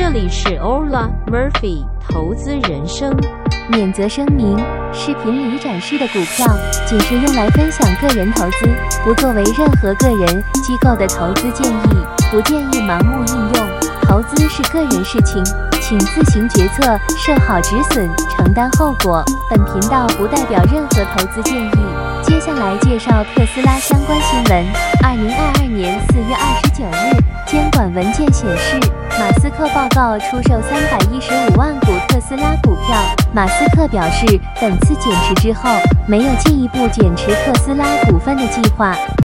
这里是 Ola Murphy 投资人生。免责声明：视频里展示的股票仅是用来分享个人投资，不作为任何个人、机构的投资建议，不建议盲目应用。投资是个人事情，请自行决策，设好止损，承担后果。本频道不代表任何投资建议。接下来介绍特斯拉相关新闻。二零二二年四月二十九日，监管文件显示，马斯克报告出售三百一十五万股特斯拉股票。马斯克表示，本次减持之后，没有进一步减持特斯拉股份的计划。